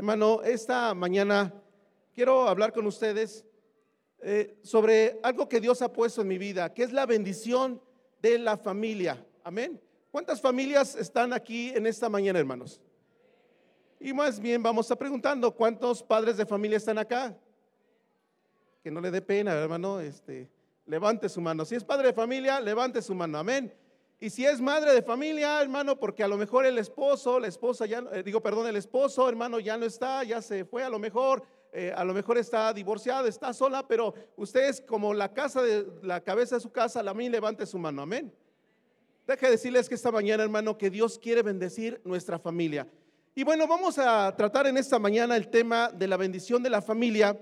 Hermano, esta mañana quiero hablar con ustedes eh, sobre algo que Dios ha puesto en mi vida, que es la bendición de la familia. Amén. ¿Cuántas familias están aquí en esta mañana, hermanos? Y más bien vamos a preguntando, ¿cuántos padres de familia están acá? Que no le dé pena, hermano, este, levante su mano. Si es padre de familia, levante su mano. Amén. Y si es madre de familia, hermano, porque a lo mejor el esposo, la esposa ya, eh, digo, perdón, el esposo, hermano, ya no está, ya se fue, a lo mejor, eh, a lo mejor está divorciada, está sola, pero ustedes como la casa de la cabeza de su casa, la mí levante su mano, amén. Deje decirles que esta mañana, hermano, que Dios quiere bendecir nuestra familia. Y bueno, vamos a tratar en esta mañana el tema de la bendición de la familia.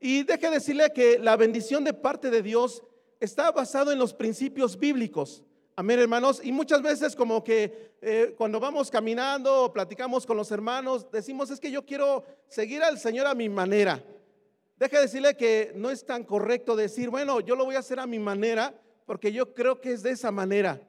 Y deje decirle que la bendición de parte de Dios está basado en los principios bíblicos. Amén, hermanos. Y muchas veces como que eh, cuando vamos caminando o platicamos con los hermanos, decimos, es que yo quiero seguir al Señor a mi manera. Deja decirle que no es tan correcto decir, bueno, yo lo voy a hacer a mi manera, porque yo creo que es de esa manera.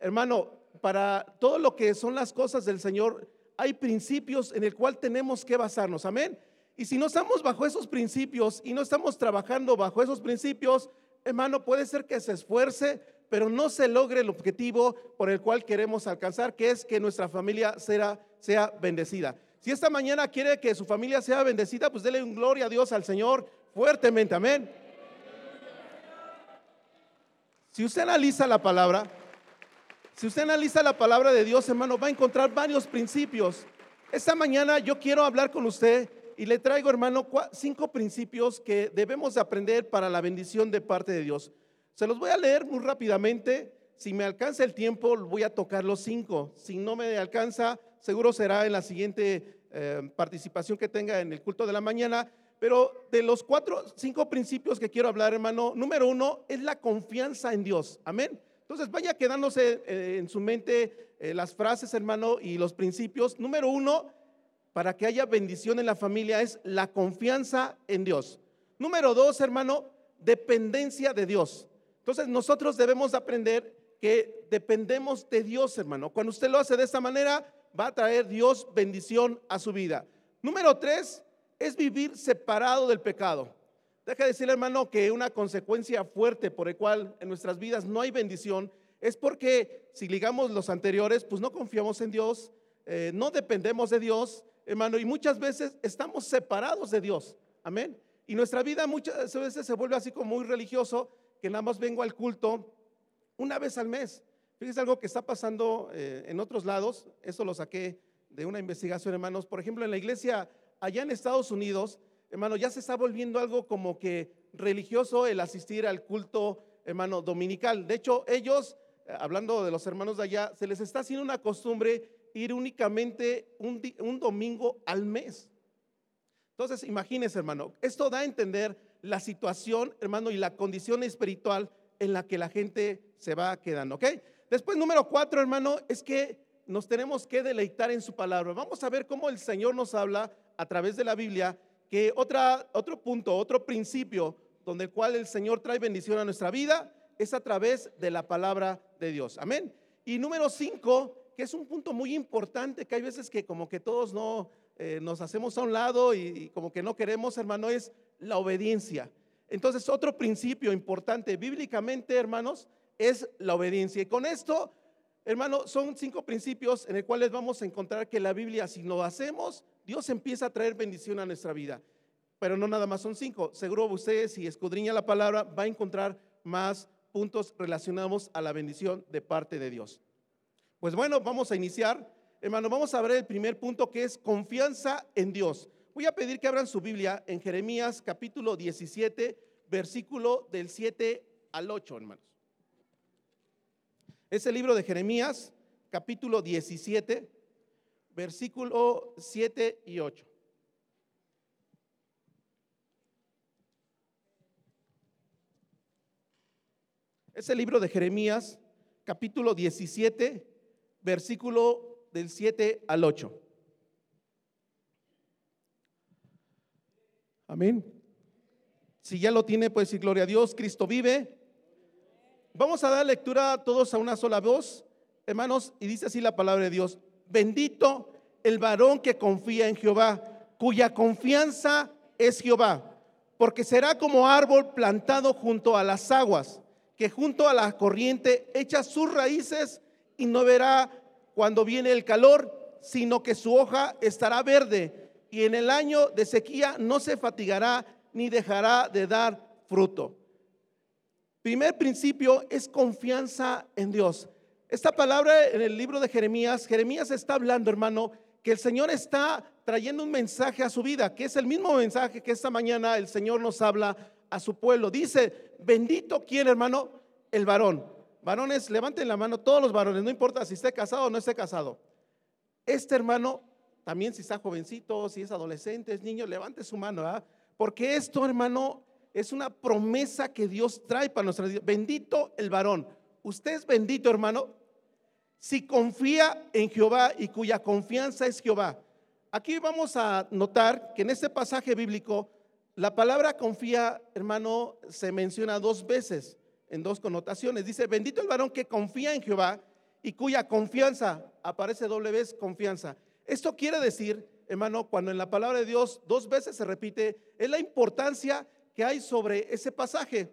Hermano, para todo lo que son las cosas del Señor, hay principios en el cual tenemos que basarnos. Amén. Y si no estamos bajo esos principios y no estamos trabajando bajo esos principios, hermano, puede ser que se esfuerce, pero no se logre el objetivo por el cual queremos alcanzar, que es que nuestra familia sea, sea bendecida. Si esta mañana quiere que su familia sea bendecida, pues dele un gloria a Dios al Señor fuertemente, amén. Si usted analiza la palabra, si usted analiza la palabra de Dios, hermano, va a encontrar varios principios. Esta mañana yo quiero hablar con usted y le traigo, hermano, cinco principios que debemos aprender para la bendición de parte de Dios. Se los voy a leer muy rápidamente. Si me alcanza el tiempo, voy a tocar los cinco. Si no me alcanza, seguro será en la siguiente eh, participación que tenga en el culto de la mañana. Pero de los cuatro, cinco principios que quiero hablar, hermano, número uno es la confianza en Dios. Amén. Entonces vaya quedándose eh, en su mente eh, las frases, hermano, y los principios. Número uno, para que haya bendición en la familia, es la confianza en Dios. Número dos, hermano, dependencia de Dios. Entonces nosotros debemos aprender que dependemos de Dios, hermano. Cuando usted lo hace de esta manera, va a traer Dios bendición a su vida. Número tres es vivir separado del pecado. Deja de decirle, hermano, que una consecuencia fuerte por el cual en nuestras vidas no hay bendición es porque si ligamos los anteriores, pues no confiamos en Dios, eh, no dependemos de Dios, hermano, y muchas veces estamos separados de Dios. Amén. Y nuestra vida muchas veces se vuelve así como muy religioso que nada más vengo al culto una vez al mes. Fíjese algo que está pasando eh, en otros lados, eso lo saqué de una investigación, hermanos. Por ejemplo, en la iglesia allá en Estados Unidos, hermano, ya se está volviendo algo como que religioso el asistir al culto, hermano, dominical. De hecho, ellos, eh, hablando de los hermanos de allá, se les está haciendo una costumbre ir únicamente un, un domingo al mes. Entonces, imagínense, hermano, esto da a entender la situación, hermano, y la condición espiritual en la que la gente se va quedando, ¿ok? Después, número cuatro, hermano, es que nos tenemos que deleitar en su palabra. Vamos a ver cómo el Señor nos habla a través de la Biblia, que otra, otro punto, otro principio donde el cual el Señor trae bendición a nuestra vida es a través de la palabra de Dios. Amén. Y número cinco, que es un punto muy importante, que hay veces que como que todos no eh, nos hacemos a un lado y como que no queremos, hermano, es la obediencia. Entonces, otro principio importante bíblicamente, hermanos, es la obediencia. Y con esto, hermano, son cinco principios en los cuales vamos a encontrar que la Biblia, si lo hacemos, Dios empieza a traer bendición a nuestra vida. Pero no nada más son cinco. Seguro usted, si escudriña la palabra, va a encontrar más puntos relacionados a la bendición de parte de Dios. Pues bueno, vamos a iniciar. Hermano, vamos a ver el primer punto que es confianza en Dios. Voy a pedir que abran su Biblia en Jeremías capítulo 17, versículo del 7 al 8, hermanos. Es el libro de Jeremías, capítulo 17, versículo 7 y 8. Es el libro de Jeremías, capítulo 17, versículo del 7 al 8. Amén. Si ya lo tiene, pues decir gloria a Dios, Cristo vive. Vamos a dar lectura todos a una sola voz, hermanos, y dice así la palabra de Dios. Bendito el varón que confía en Jehová, cuya confianza es Jehová, porque será como árbol plantado junto a las aguas, que junto a la corriente echa sus raíces y no verá cuando viene el calor, sino que su hoja estará verde y en el año de sequía no se fatigará ni dejará de dar fruto. Primer principio es confianza en Dios. Esta palabra en el libro de Jeremías, Jeremías está hablando, hermano, que el Señor está trayendo un mensaje a su vida, que es el mismo mensaje que esta mañana el Señor nos habla a su pueblo. Dice, bendito quién, hermano, el varón. Varones, levanten la mano todos los varones, no importa si esté casado o no esté casado. Este hermano, también si está jovencito, si es adolescente, es niño, levante su mano, ¿ah? Porque esto, hermano, es una promesa que Dios trae para nuestra vida. Bendito el varón. Usted es bendito, hermano, si confía en Jehová y cuya confianza es Jehová. Aquí vamos a notar que en este pasaje bíblico la palabra confía, hermano, se menciona dos veces en dos connotaciones. Dice, bendito el varón que confía en Jehová y cuya confianza, aparece doble vez confianza. Esto quiere decir, hermano, cuando en la palabra de Dios dos veces se repite, es la importancia que hay sobre ese pasaje.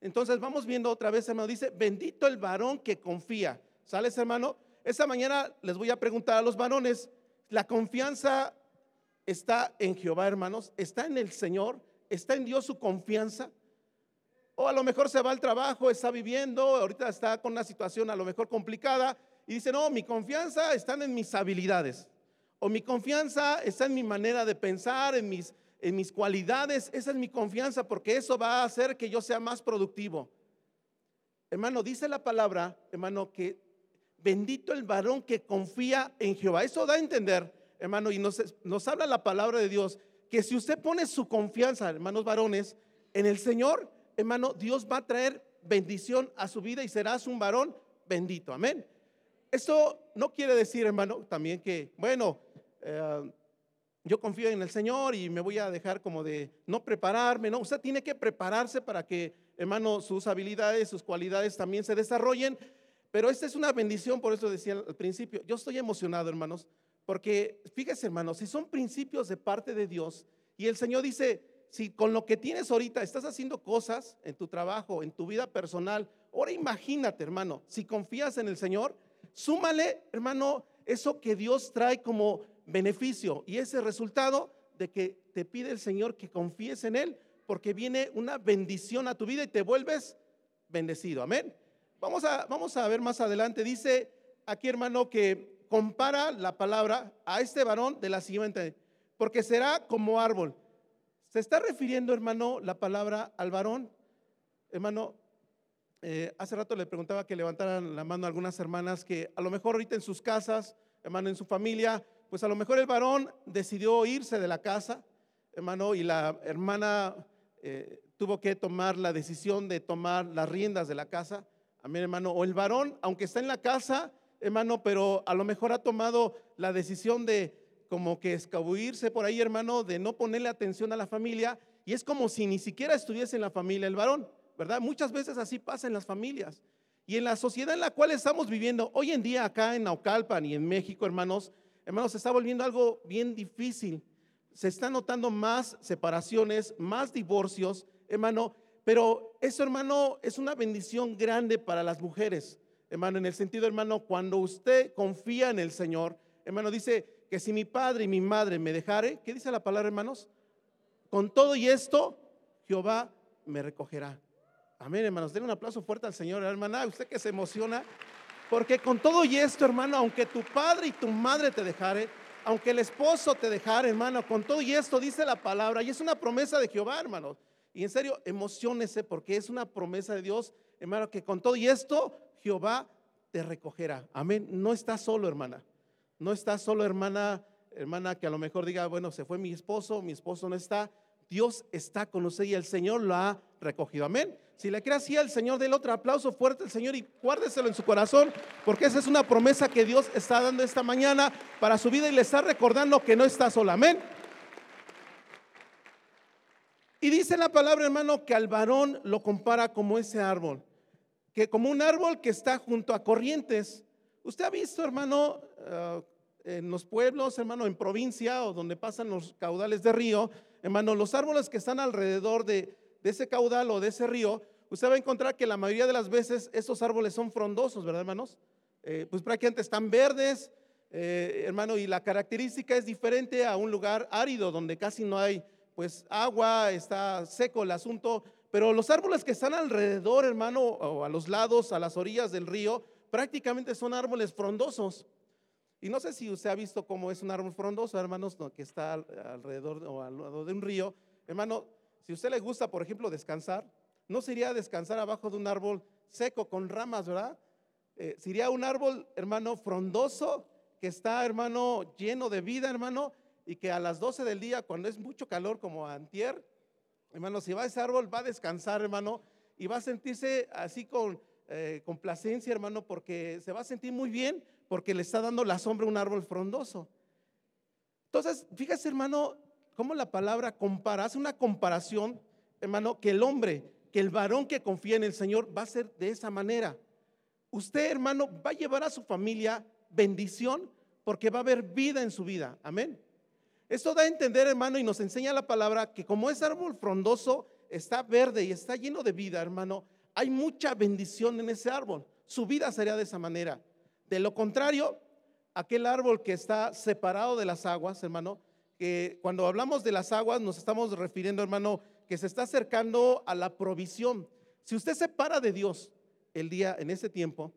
Entonces vamos viendo otra vez, hermano, dice, bendito el varón que confía. ¿Sales, hermano? Esta mañana les voy a preguntar a los varones, ¿la confianza está en Jehová, hermanos? ¿Está en el Señor? ¿Está en Dios su confianza? O a lo mejor se va al trabajo, está viviendo, ahorita está con una situación a lo mejor complicada y dice, no, mi confianza está en mis habilidades. O mi confianza está en mi manera de pensar, en mis, en mis cualidades. Esa es mi confianza porque eso va a hacer que yo sea más productivo. Hermano, dice la palabra, hermano, que bendito el varón que confía en Jehová. Eso da a entender, hermano, y nos, nos habla la palabra de Dios, que si usted pone su confianza, hermanos varones, en el Señor, hermano, Dios va a traer bendición a su vida y serás un varón bendito. Amén. Esto no quiere decir, hermano, también que, bueno, eh, yo confío en el Señor y me voy a dejar como de no prepararme, no, usted tiene que prepararse para que, hermano, sus habilidades, sus cualidades también se desarrollen, pero esta es una bendición, por eso decía al principio, yo estoy emocionado, hermanos, porque fíjese, hermanos, si son principios de parte de Dios y el Señor dice, si con lo que tienes ahorita estás haciendo cosas en tu trabajo, en tu vida personal, ahora imagínate, hermano, si confías en el Señor, súmale, hermano, eso que Dios trae como beneficio y ese resultado de que te pide el Señor que confíes en Él, porque viene una bendición a tu vida y te vuelves bendecido. Amén. Vamos a, vamos a ver más adelante. Dice aquí, hermano, que compara la palabra a este varón de la siguiente, porque será como árbol se está refiriendo, hermano, la palabra al varón. Hermano, eh, hace rato le preguntaba que levantaran la mano a algunas hermanas que a lo mejor ahorita en sus casas, hermano, en su familia, pues a lo mejor el varón decidió irse de la casa, hermano, y la hermana eh, tuvo que tomar la decisión de tomar las riendas de la casa. Amén, hermano. O el varón, aunque está en la casa, hermano, pero a lo mejor ha tomado la decisión de como que escabuirse por ahí, hermano, de no ponerle atención a la familia. Y es como si ni siquiera estuviese en la familia el varón, ¿verdad? Muchas veces así pasa en las familias. Y en la sociedad en la cual estamos viviendo, hoy en día acá en Naucalpan y en México, hermanos, hermanos, se está volviendo algo bien difícil. Se están notando más separaciones, más divorcios, hermano. Pero eso, hermano, es una bendición grande para las mujeres, hermano, en el sentido, hermano, cuando usted confía en el Señor, hermano, dice, que si mi padre y mi madre me dejare, ¿qué dice la palabra, hermanos? Con todo y esto, Jehová me recogerá. Amén, hermanos. Den un aplauso fuerte al Señor, hermana. Usted que se emociona. Porque con todo y esto, hermano, aunque tu padre y tu madre te dejare, aunque el esposo te dejare, hermano, con todo y esto dice la palabra, y es una promesa de Jehová, hermanos. Y en serio, emocionese porque es una promesa de Dios, hermano, que con todo y esto Jehová te recogerá. Amén. No estás solo, hermana. No está solo hermana, hermana que a lo mejor diga, bueno, se fue mi esposo, mi esposo no está. Dios está con usted y el Señor lo ha recogido. Amén. Si le cree así al Señor, del otro aplauso fuerte al Señor y guárdeselo en su corazón, porque esa es una promesa que Dios está dando esta mañana para su vida y le está recordando que no está sola. Amén. Y dice la palabra, hermano, que al varón lo compara como ese árbol, que como un árbol que está junto a corrientes Usted ha visto, hermano, eh, en los pueblos, hermano, en provincia o donde pasan los caudales de río, hermano, los árboles que están alrededor de, ese caudal o de ese río, usted va a encontrar que la mayoría de las veces esos árboles son frondosos, ¿verdad, hermanos? Eh, pues prácticamente están verdes, eh, hermano, y la característica es diferente a un lugar árido donde casi no hay, pues, agua, está seco el asunto, pero los árboles que están alrededor, hermano, o a los lados, a las orillas del río, prácticamente son árboles frondosos. Y no sé si usted ha visto cómo es un árbol frondoso, hermanos, que está alrededor o al lado de un río. Hermano, si a usted le gusta, por ejemplo, descansar, no sería descansar abajo de un árbol seco con ramas, ¿verdad? Eh, sería un árbol, hermano, frondoso, que está, hermano, lleno de vida, hermano, y que a las 12 del día, cuando es mucho calor como antier, hermano, si va a ese árbol, va a descansar, hermano, y va a sentirse así con eh, complacencia, hermano, porque se va a sentir muy bien porque le está dando la sombra a un árbol frondoso. Entonces, fíjese, hermano, cómo la palabra compara, hace una comparación, hermano, que el hombre, que el varón que confía en el Señor va a ser de esa manera. Usted, hermano, va a llevar a su familia bendición porque va a haber vida en su vida. Amén. Esto da a entender, hermano, y nos enseña la palabra que como ese árbol frondoso está verde y está lleno de vida, hermano, hay mucha bendición en ese árbol. Su vida sería de esa manera. De lo contrario, aquel árbol que está separado de las aguas, hermano, que cuando hablamos de las aguas nos estamos refiriendo, hermano, que se está acercando a la provisión. Si usted se para de Dios el día en ese tiempo,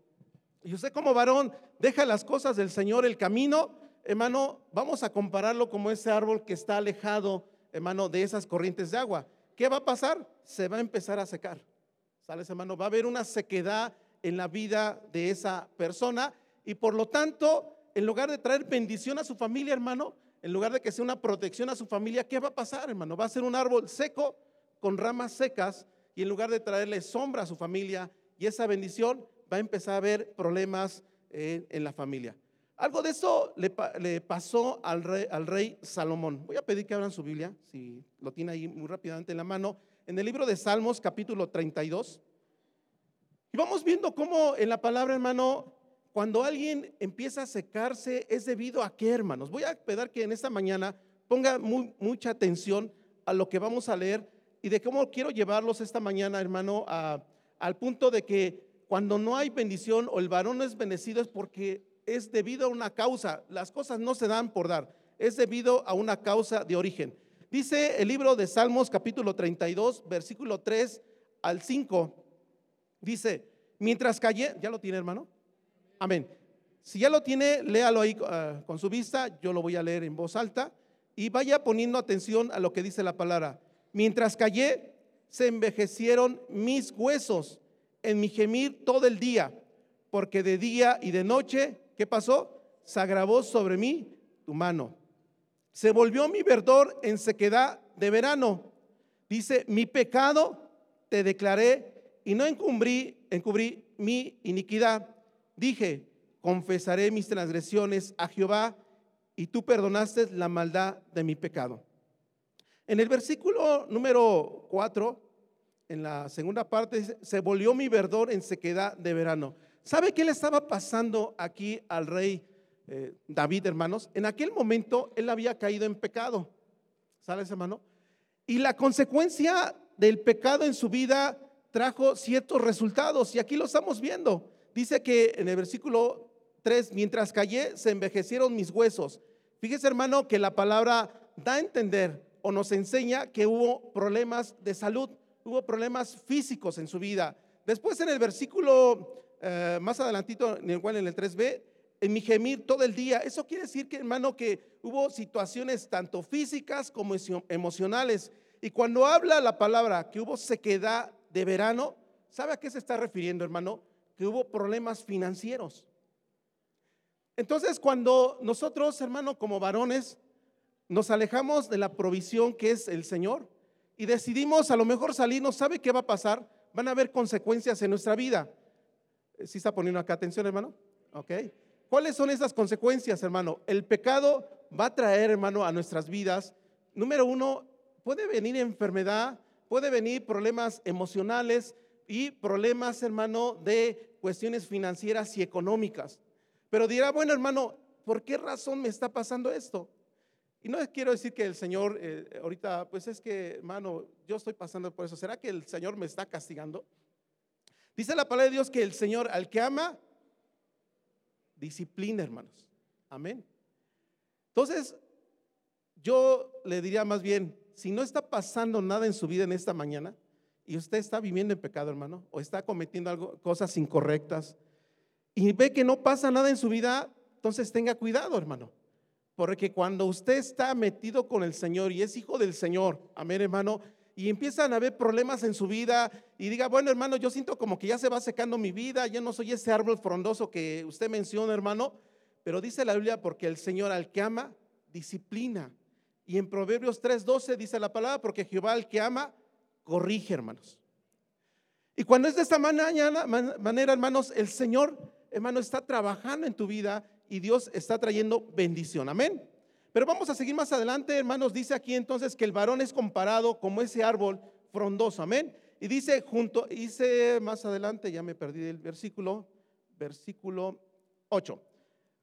y usted como varón deja las cosas del Señor, el camino, hermano, vamos a compararlo como ese árbol que está alejado, hermano, de esas corrientes de agua. ¿Qué va a pasar? Se va a empezar a secar. Va a haber una sequedad en la vida de esa persona y por lo tanto, en lugar de traer bendición a su familia, hermano, en lugar de que sea una protección a su familia, ¿qué va a pasar, hermano? Va a ser un árbol seco con ramas secas y en lugar de traerle sombra a su familia y esa bendición, va a empezar a haber problemas eh, en la familia. Algo de eso le, pasó al rey, al rey, Salomón. Voy a pedir que abran su Biblia, si lo tiene ahí muy rápidamente en la mano, en el libro de Salmos capítulo 32. Y vamos viendo cómo en la palabra, hermano, cuando alguien empieza a secarse, es debido a qué, hermanos. Voy a pedir que en esta mañana ponga mucha atención a lo que vamos a leer y de cómo quiero llevarlos esta mañana, hermano, al punto de que cuando no hay bendición o el varón no es bendecido es porque es debido a una causa. Las cosas no se dan por dar, es debido a una causa de origen. Dice el libro de Salmos capítulo 32, versículo 3 al 5. Dice, mientras callé, ¿ya lo tiene hermano? Amén. Si ya lo tiene, léalo ahí ah, con su vista, yo lo voy a leer en voz alta y vaya poniendo atención a lo que dice la palabra. Mientras callé, se envejecieron mis huesos en mi gemir todo el día, porque de día y de noche, ¿qué pasó? Se agravó sobre mí tu mano. Se volvió mi verdor en sequedad de verano. Dice, mi pecado te declaré y no encubrí, encubrí mi iniquidad dije, confesaré mis transgresiones a Jehová y tú perdonaste la maldad de mi pecado. En el versículo número 4, en la segunda parte, se volvió mi verdor en sequedad de verano. ¿Sabe qué le estaba pasando aquí al rey eh, David, hermanos? En aquel momento él había caído en pecado. ¿Sabes, hermano? Y la consecuencia del pecado en su vida trajo ciertos resultados y aquí lo estamos viendo dice que en el versículo 3, mientras callé, se envejecieron mis huesos. Fíjese, hermano, que la palabra da a entender o nos enseña que hubo problemas de salud, hubo problemas físicos en su vida. Después en el versículo eh, más adelantito, en el cual en el 3b, en mi gemir todo el día. Eso quiere decir que, hermano, que hubo situaciones tanto físicas como emocionales. Y cuando habla la palabra que hubo sequedad de verano, ¿sabe a qué se está refiriendo, hermano? que hubo problemas financieros. Entonces, cuando nosotros, hermano, como varones, nos alejamos de la provisión que es el Señor y decidimos a lo mejor salir, no sabe qué va a pasar, van a haber consecuencias en nuestra vida. ¿Sí está poniendo acá atención, hermano? ¿Ok? ¿Cuáles son esas consecuencias, hermano? El pecado va a traer, hermano, a nuestras vidas. Número uno, puede venir enfermedad, puede venir problemas emocionales, y problemas, hermano, de cuestiones financieras y económicas. Pero dirá, bueno, hermano, ¿por qué razón me está pasando esto? Y no quiero decir que el Señor, eh, ahorita, pues es que, hermano, yo estoy pasando por eso. ¿Será que el Señor me está castigando? Dice la palabra de Dios que el Señor al que ama, disciplina, hermanos. Amén. Entonces, yo le diría más bien, si no está pasando nada en su vida en esta mañana y usted está viviendo en pecado, hermano, o está cometiendo algo, cosas incorrectas y ve que no pasa nada en su vida, entonces tenga cuidado, hermano. Porque cuando usted está metido con el Señor y es hijo del Señor, amén, hermano, y empiezan a haber problemas en su vida y diga, bueno, hermano, yo siento como que ya se va secando mi vida, ya no soy ese árbol frondoso que usted menciona, hermano, pero dice la Biblia, porque el Señor al que ama, disciplina. Y en Proverbios 3:12 dice la palabra, porque Jehová al que ama, corrige, hermanos. Y cuando es de esta manera, manera, hermanos, el Señor, hermano, está trabajando en tu vida y Dios está trayendo bendición. Amén. Pero vamos a seguir más adelante, hermanos. Dice aquí entonces que el varón es comparado como ese árbol frondoso. Amén. Y dice junto, dice más adelante, ya me perdí el versículo, versículo 8.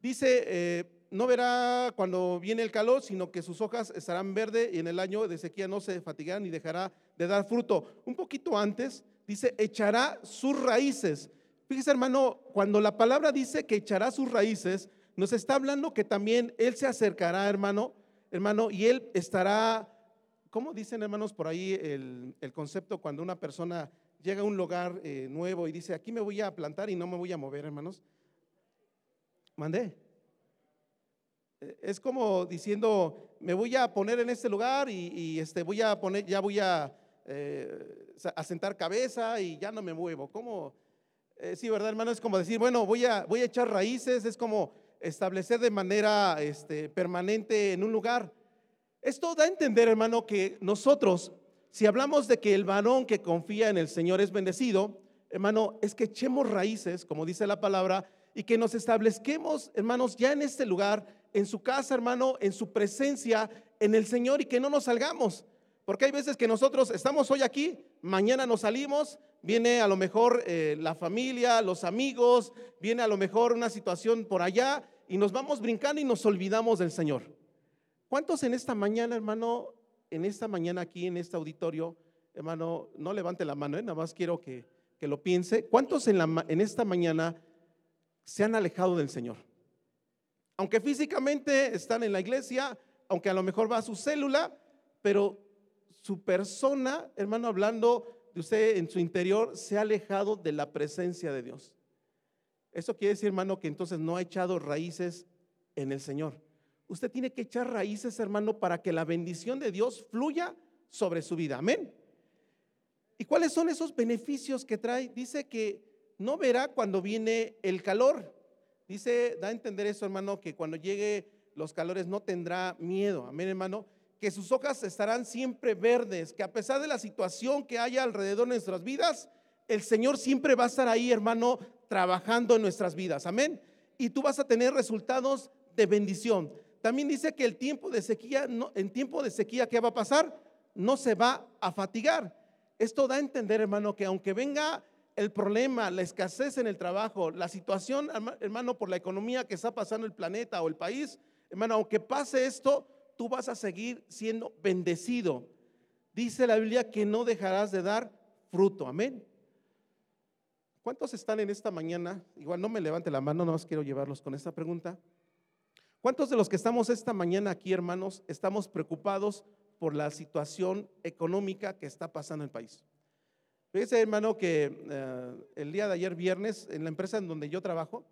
Dice, eh, no verá cuando viene el calor, sino que sus hojas estarán verdes y en el año de sequía no se fatigarán ni dejará de dar fruto. Un poquito antes dice, echará sus raíces. Fíjese hermano, cuando la palabra dice que echará sus raíces, nos está hablando que también Él se acercará, hermano, hermano, y Él estará, ¿cómo dicen hermanos por ahí el, concepto cuando una persona llega a un lugar eh, nuevo y dice, aquí me voy a plantar y no me voy a mover, hermanos? Mandé. Eh, es como diciendo, me voy a poner en este lugar y, este, voy a poner, ya voy a, eh, sentar cabeza y ya no me muevo. ¿Cómo? sí, ¿verdad, hermano? Es como decir, bueno, voy a, voy a echar raíces, es como establecer de manera este, permanente en un lugar. Esto da a entender, hermano, que nosotros, si hablamos de que el varón que confía en el Señor es bendecido, hermano, es que echemos raíces, como dice la palabra, y que nos establezquemos, hermanos, ya en este lugar, en su casa, hermano, en su presencia, en el Señor, y que no nos salgamos. Porque hay veces que nosotros estamos hoy aquí, mañana nos salimos, viene a lo mejor eh, la familia, los amigos, viene a lo mejor una situación por allá y nos vamos brincando y nos olvidamos del Señor. ¿Cuántos en esta mañana, hermano, en esta mañana aquí en este auditorio, hermano, no levante la mano, eh, nada más quiero que, lo piense. ¿Cuántos en, la, en esta mañana se han alejado del Señor? Aunque físicamente están en la iglesia, aunque a lo mejor va a su célula, pero su persona, hermano, hablando usted en su interior se ha alejado de la presencia de Dios. Eso quiere decir, hermano, que entonces no ha echado raíces en el Señor. Usted tiene que echar raíces, hermano, para que la bendición de Dios fluya sobre su vida. Amén. ¿Y cuáles son esos beneficios que trae? Dice que no verá cuando viene el calor. Dice, da a entender eso, hermano, que cuando llegue los calores no tendrá miedo. Amén, hermano que sus hojas estarán siempre verdes, que a pesar de la situación que haya alrededor de nuestras vidas, el Señor siempre va a estar ahí, hermano, trabajando en nuestras vidas. Amén. Y tú vas a tener resultados de bendición. También dice que el tiempo de sequía, no, en tiempo de sequía, ¿qué va a pasar? No se va a fatigar. Esto da a entender, hermano, que aunque venga el problema, la escasez en el trabajo, la situación, hermano, por la economía que está pasando el planeta o el país, hermano, aunque pase esto, tú vas a seguir siendo bendecido. Dice la Biblia que no dejarás de dar fruto. Amén. ¿Cuántos están en esta mañana? Igual no me levante la mano, no más quiero llevarlos con esta pregunta. ¿Cuántos de los que estamos esta mañana aquí, hermanos, estamos preocupados por la situación económica que está pasando en el país? Fíjese, hermano, que eh, el día de ayer viernes, en la empresa en donde yo trabajo,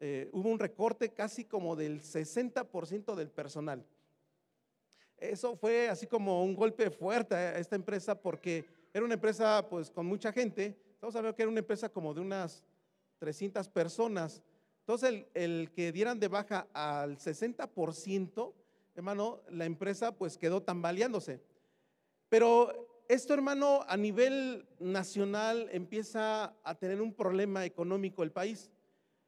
eh, hubo un recorte casi como del 60% del personal. Eso fue así como un golpe fuerte a esta empresa porque era una empresa pues con mucha gente. Estamos hablando que era una empresa como de unas 300 personas. Entonces el, que dieran de baja al 60%, hermano, la empresa pues quedó tambaleándose. Pero esto, hermano, a nivel nacional empieza a tener un problema económico el país.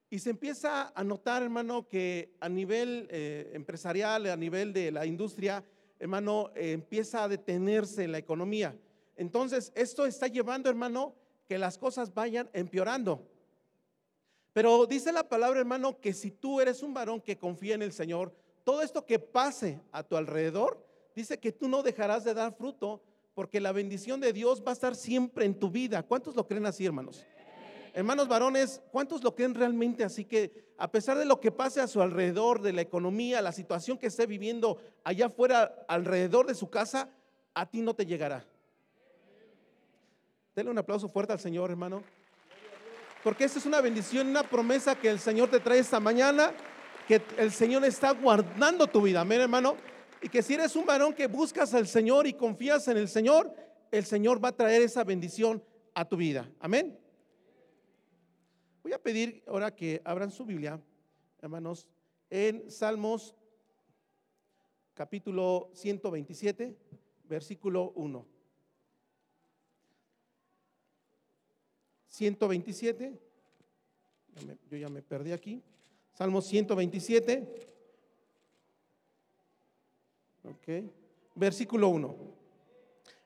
Y se empieza a notar, hermano, que a nivel eh, empresarial, a nivel de la industria, hermano, eh, empieza a detenerse en la economía. Entonces, esto está llevando, hermano, que las cosas vayan empeorando. Pero dice la palabra, hermano, que si tú eres un varón que confía en el Señor, todo esto que pase a tu alrededor, dice que tú no dejarás de dar fruto, porque la bendición de Dios va a estar siempre en tu vida. ¿Cuántos lo creen así, hermanos? Hermanos varones, ¿cuántos lo creen realmente así que a pesar de lo que pase a su alrededor, de la economía, la situación que esté viviendo allá afuera, alrededor de su casa, a ti no te llegará? Denle un aplauso fuerte al Señor, hermano. Porque esta es una bendición, una promesa que el Señor te trae esta mañana, que el Señor está guardando tu vida, amén, hermano. Y que si eres un varón que buscas al Señor y confías en el Señor, el Señor va a traer esa bendición a tu vida. Amén. Voy a pedir ahora que abran su Biblia, hermanos, en Salmos capítulo 127, versículo 1. 127, yo ya me perdí aquí. Salmos 127, ok, versículo 1.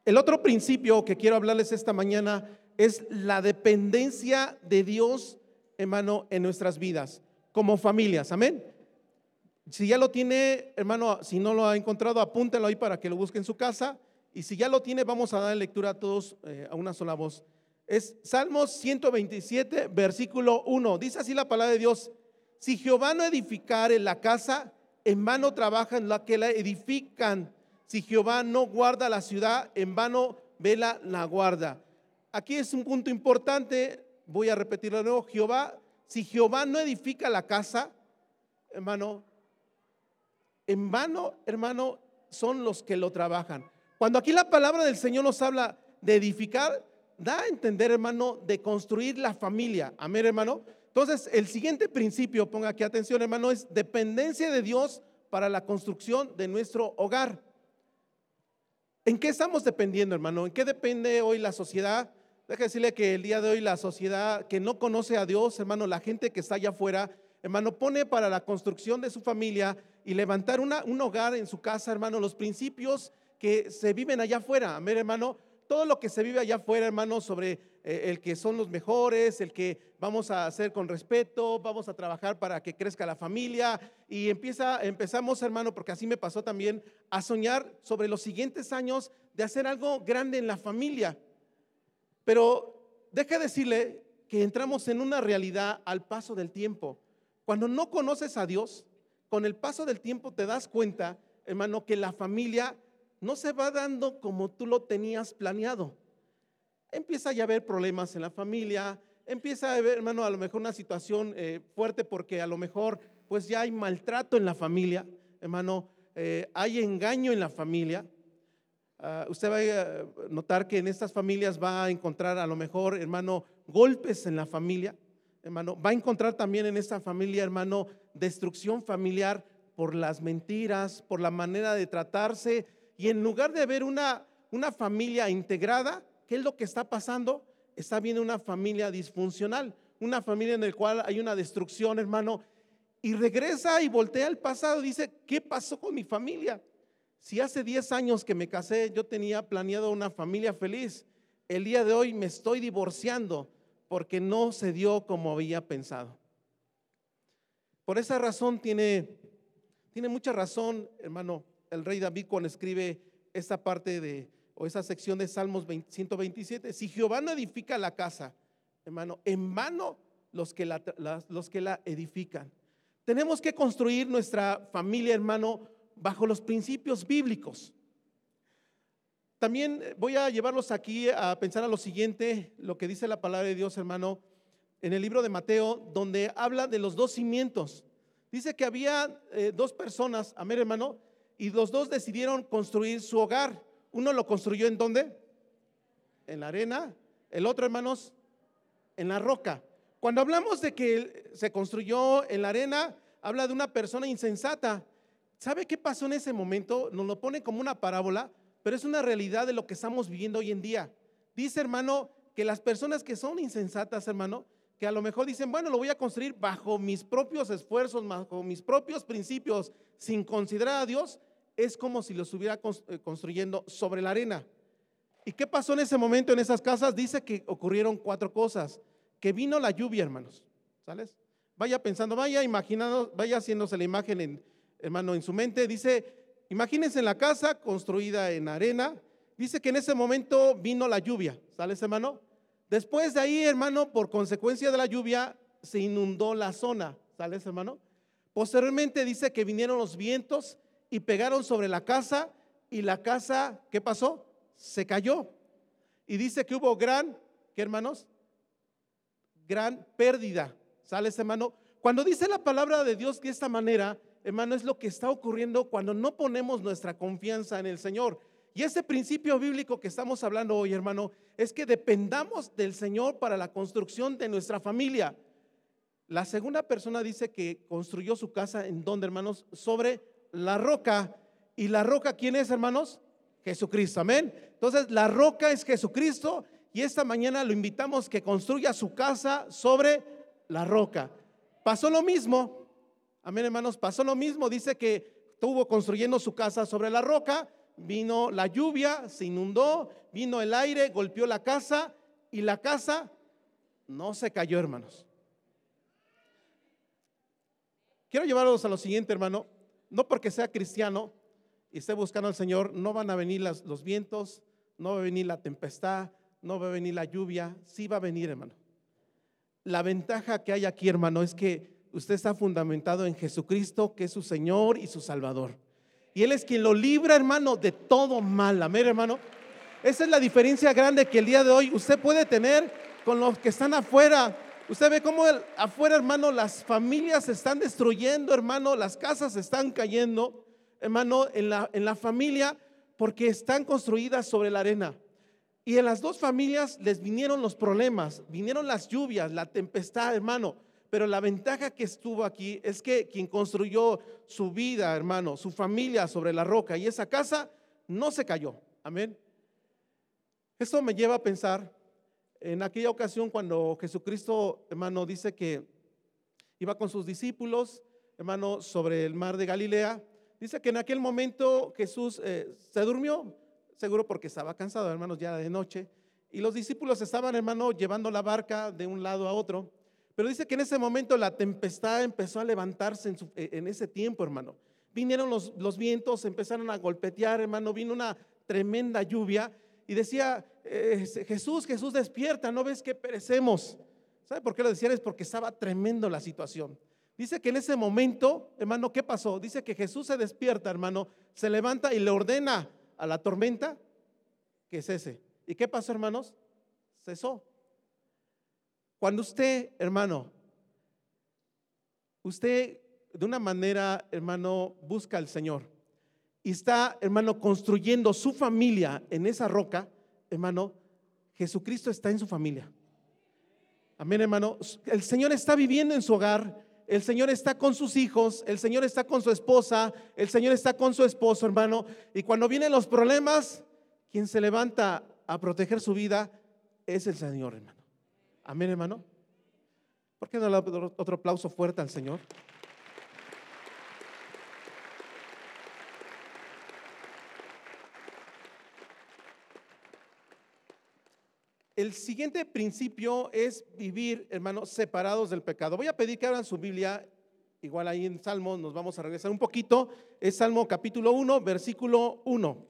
El otro principio que quiero hablarles esta mañana es la dependencia de Dios hermano, en nuestras vidas, como familias. Amén. Si ya lo tiene, hermano, si no lo ha encontrado, apúntelo ahí para que lo busque en su casa. Y si ya lo tiene, vamos a dar lectura a todos eh, a una sola voz. Es Salmos 127, versículo 1. Dice así la palabra de Dios. Si Jehová no edificare la casa, en vano trabajan la que la edifican. Si Jehová no guarda la ciudad, en vano vela la guarda. Aquí es un punto importante voy a repetirlo de nuevo, Jehová, si Jehová no edifica la casa, hermano, en vano, hermano, son los que lo trabajan. Cuando aquí la palabra del Señor nos habla de edificar, da a entender, hermano, de construir la familia. Amén, hermano. Entonces, el siguiente principio, ponga aquí atención, hermano, es dependencia de Dios para la construcción de nuestro hogar. ¿En qué estamos dependiendo, hermano? ¿En qué depende hoy la sociedad? Deja decirle que el día de hoy la sociedad que no conoce a Dios, hermano, la gente que está allá afuera, hermano, pone para la construcción de su familia y levantar una, un hogar en su casa, hermano, los principios que se viven allá afuera. Amén, hermano, todo lo que se vive allá afuera, hermano, sobre eh, el que son los mejores, el que vamos a hacer con respeto, vamos a trabajar para que crezca la familia y empieza, empezamos, hermano, porque así me pasó también, a soñar sobre los siguientes años de hacer algo grande en la familia. Pero deja decirle que entramos en una realidad al paso del tiempo. Cuando no conoces a Dios, con el paso del tiempo te das cuenta, hermano, que la familia no se va dando como tú lo tenías planeado. Empieza ya a haber problemas en la familia, empieza a haber, hermano, a lo mejor una situación eh, fuerte porque a lo mejor pues ya hay maltrato en la familia, hermano, eh, hay engaño en la familia. Ah, usted va a notar que en estas familias va a encontrar a lo mejor, hermano, golpes en la familia, hermano. Va a encontrar también en esta familia, hermano, destrucción familiar por las mentiras, por la manera de tratarse. Y en lugar de ver una, una familia integrada, ¿qué es lo que está pasando? Está viendo una familia disfuncional, una familia en la cual hay una destrucción, hermano. Y regresa y voltea al pasado dice, ¿qué pasó con mi familia? Si hace 10 años que me casé, yo tenía planeado una familia feliz. El día de hoy me estoy divorciando porque no se dio como había pensado. Por esa razón tiene, tiene mucha razón, hermano, el rey David cuando escribe esta parte de, o esa sección de Salmos 127. Si Jehová no edifica la casa, hermano, en vano los que la, los que la edifican. Tenemos que construir nuestra familia, hermano, bajo los principios bíblicos. También voy a llevarlos aquí a pensar a lo siguiente, lo que dice la palabra de Dios, hermano, en el libro de Mateo, donde habla de los dos cimientos. Dice que había eh, dos personas, amén, hermano, y los dos decidieron construir su hogar. Uno lo construyó en dónde? En la arena. El otro, hermanos, en la roca. Cuando hablamos de que se construyó en la arena, habla de una persona insensata ¿Sabe qué pasó en ese momento? Nos lo pone como una parábola, pero es una realidad de lo que estamos viviendo hoy en día. Dice, hermano, que las personas que son insensatas, hermano, que a lo mejor dicen, bueno, lo voy a construir bajo mis propios esfuerzos, bajo mis propios principios, sin considerar a Dios, es como si lo estuviera eh, construyendo sobre la arena. ¿Y qué pasó en ese momento en esas casas? Dice que ocurrieron cuatro cosas. Que vino la lluvia, hermanos. ¿Sales? Vaya pensando, vaya imaginando, vaya haciéndose la imagen, en, hermano, en su mente. Dice, imagínense en la casa construida en arena. Dice que en ese momento vino la lluvia. ¿Sales, hermano? Después de ahí, hermano, por consecuencia de la lluvia, se inundó la zona. ¿Sales, hermano? Posteriormente dice que vinieron los vientos y pegaron sobre la casa y la casa, ¿qué pasó? Se cayó. Y dice que hubo gran, ¿qué hermanos? Gran pérdida. ¿Sales, hermano? Cuando dice la palabra de Dios de esta manera, hermano, es lo que está ocurriendo cuando no ponemos nuestra confianza en el Señor. Y ese principio bíblico que estamos hablando hoy, hermano, es que dependamos del Señor para la construcción de nuestra familia. La segunda persona dice que construyó su casa en donde, hermanos, sobre la roca. ¿Y la roca quién es, hermanos? Jesucristo, amén. Entonces, la roca es Jesucristo y esta mañana lo invitamos que construya su casa sobre la roca. Pasó lo mismo, amén, hermanos, pasó lo mismo. Dice que estuvo construyendo su casa sobre la roca, vino la lluvia, se inundó, vino el aire, golpeó la casa y la casa no se cayó, hermanos. Quiero llevarlos a lo siguiente, hermano. No porque sea cristiano y esté buscando al Señor, no van a venir los vientos, no va a venir la tempestad, no va a venir la lluvia. Sí va a venir, hermano. La ventaja que hay aquí, hermano, es que usted está fundamentado en Jesucristo, que es su Señor y su Salvador. Y Él es quien lo libra, hermano, de todo mal. Amén, hermano. Esa es la diferencia grande que el día de hoy usted puede tener con los que están afuera Usted ve cómo afuera, hermano, las familias se están destruyendo, hermano, las casas se están cayendo, hermano, en la, en la familia porque están construidas sobre la arena. Y en las dos familias les vinieron los problemas, vinieron las lluvias, la tempestad, hermano. Pero la ventaja que estuvo aquí es que quien construyó su vida, hermano, su familia sobre la roca y esa casa no se cayó. Amén. Esto me lleva a pensar en aquella ocasión cuando Jesucristo, hermano, dice que iba con sus discípulos, hermano, sobre el mar de Galilea, dice que en aquel momento Jesús eh, se durmió, seguro porque estaba cansado, hermanos, ya de noche, y los discípulos estaban, hermano, llevando la barca de un lado a otro, pero dice que en ese momento la tempestad empezó a levantarse en, eh, ese tiempo, hermano. Vinieron los, los vientos, empezaron a golpetear, hermano, vino una tremenda lluvia y decía, eh, Jesús, Jesús despierta, ¿no ves que perecemos? ¿Sabe por qué lo decían? Es porque estaba tremendo la situación. Dice que en ese momento, hermano, ¿qué pasó? Dice que Jesús se despierta, hermano, se levanta y le ordena a la tormenta que cese. ¿Y qué pasó, hermanos? Cesó. Cuando usted, hermano, usted de una manera, hermano, busca al Señor y está, hermano, construyendo su familia en esa roca, hermano, Jesucristo está en su familia. Amén, hermano. El Señor está viviendo en su hogar. El Señor está con sus hijos, el Señor está con su esposa, el Señor está con su esposo, hermano. Y cuando vienen los problemas, quien se levanta a proteger su vida es el Señor, hermano. Amén, hermano. ¿Por qué no le otro aplauso fuerte al Señor? El siguiente principio es vivir, hermanos, separados del pecado. Voy a pedir que abran su Biblia, igual ahí en Salmo, nos vamos a regresar un poquito. Es Salmo capítulo 1, versículo 1.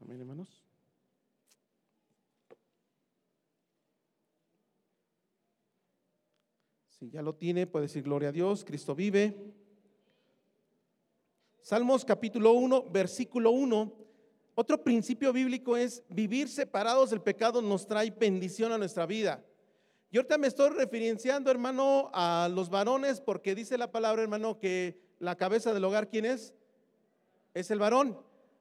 Amén, hermanos. Ya lo tiene, puede decir gloria a Dios, Cristo vive. Salmos capítulo 1, versículo 1 otro principio bíblico es vivir separados del pecado nos trae bendición a nuestra vida. Yo ahorita me estoy referenciando, hermano, a los varones porque dice la palabra, hermano, que la cabeza del hogar, ¿quién es? Es el varón.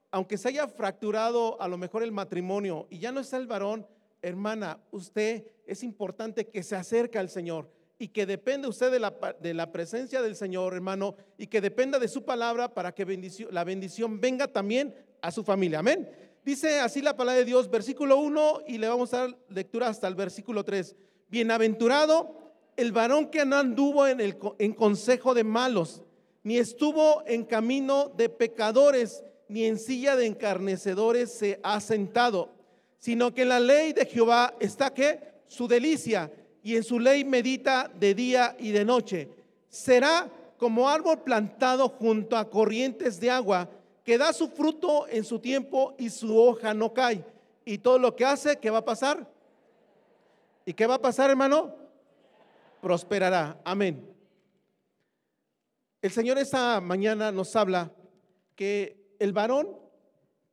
Aunque se haya fracturado a lo mejor el matrimonio y ya no está el varón, hermana, usted es importante que se acerque al Señor y que depende usted de la, de la, presencia del Señor, hermano, y que dependa de su palabra para que la bendición venga también a su familia. Amén. Dice así la palabra de Dios, versículo 1, y le vamos a dar lectura hasta el versículo 3. Bienaventurado el varón que no anduvo en, el, en consejo de malos, ni estuvo en camino de pecadores, ni en silla de encarnecedores se ha sentado, sino que en la ley de Jehová está que su delicia y en su ley medita de día y de noche. Será como árbol plantado junto a corrientes de agua, que da su fruto en su tiempo y su hoja no cae. Y todo lo que hace, ¿qué va a pasar? ¿Y qué va a pasar, hermano? Prosperará. Amén. El Señor esta mañana nos habla que el varón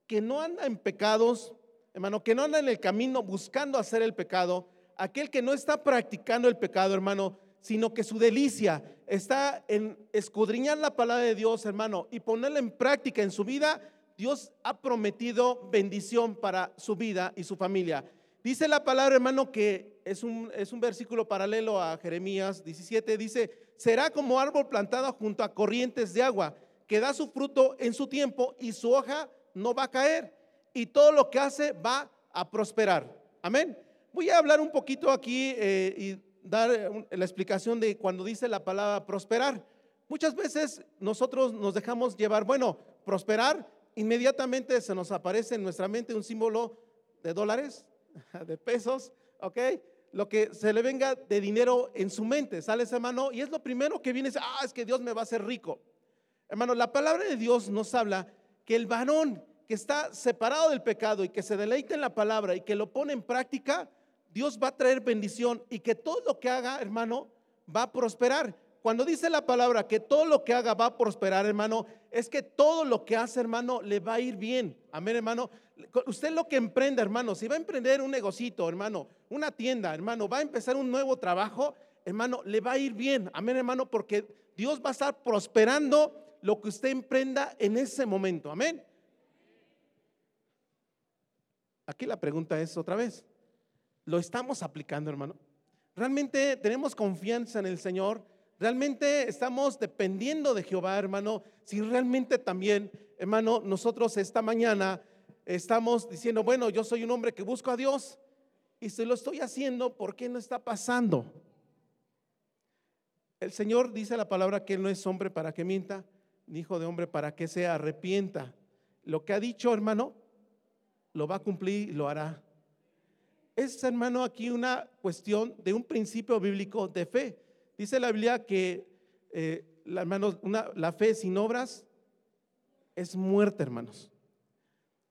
que no anda en pecados, hermano, que no anda en el camino buscando hacer el pecado, aquel que no está practicando el pecado, hermano, sino que su delicia está en escudriñar la palabra de Dios, hermano, y ponerla en práctica en su vida, Dios ha prometido bendición para su vida y su familia. Dice la palabra, hermano, que es un, es un versículo paralelo a Jeremías 17, dice, será como árbol plantado junto a corrientes de agua, que da su fruto en su tiempo y su hoja no va a caer y todo lo que hace va a prosperar. Amén. Voy a hablar un poquito aquí eh, y dar eh, la explicación de cuando dice la palabra prosperar. Muchas veces nosotros nos dejamos llevar, bueno, prosperar, inmediatamente se nos aparece en nuestra mente un símbolo de dólares, de pesos, ¿ok? Lo que se le venga de dinero en su mente, sale esa mano y es lo primero que viene, ah, es que Dios me va a hacer rico. Hermano, la palabra de Dios nos habla que el varón que está separado del pecado y que se deleita en la palabra y que lo pone en práctica, Dios va a traer bendición y que todo lo que haga, hermano, va a prosperar. Cuando dice la palabra que todo lo que haga va a prosperar, hermano, es que todo lo que hace, hermano, le va a ir bien. Amén, hermano. Usted lo que emprenda, hermano, si va a emprender un negocito, hermano, una tienda, hermano, va a empezar un nuevo trabajo, hermano, le va a ir bien. Amén, hermano, porque Dios va a estar prosperando lo que usted emprenda en ese momento. Amén. Aquí la pregunta es otra vez, ¿lo estamos aplicando, hermano? ¿Realmente tenemos confianza en el Señor? ¿Realmente estamos dependiendo de Jehová, hermano? Si realmente también, hermano, nosotros esta mañana estamos diciendo, bueno, yo soy un hombre que busco a Dios y si lo estoy haciendo, ¿por qué no está pasando? El Señor dice la palabra que Él no es hombre para que mienta, hijo de hombre para que se arrepienta. Lo que ha dicho, hermano, lo va a cumplir y lo hará. Es, hermano, aquí una cuestión de un principio bíblico de fe. Dice la Biblia que, eh, la, fe sin obras es muerte, hermanos.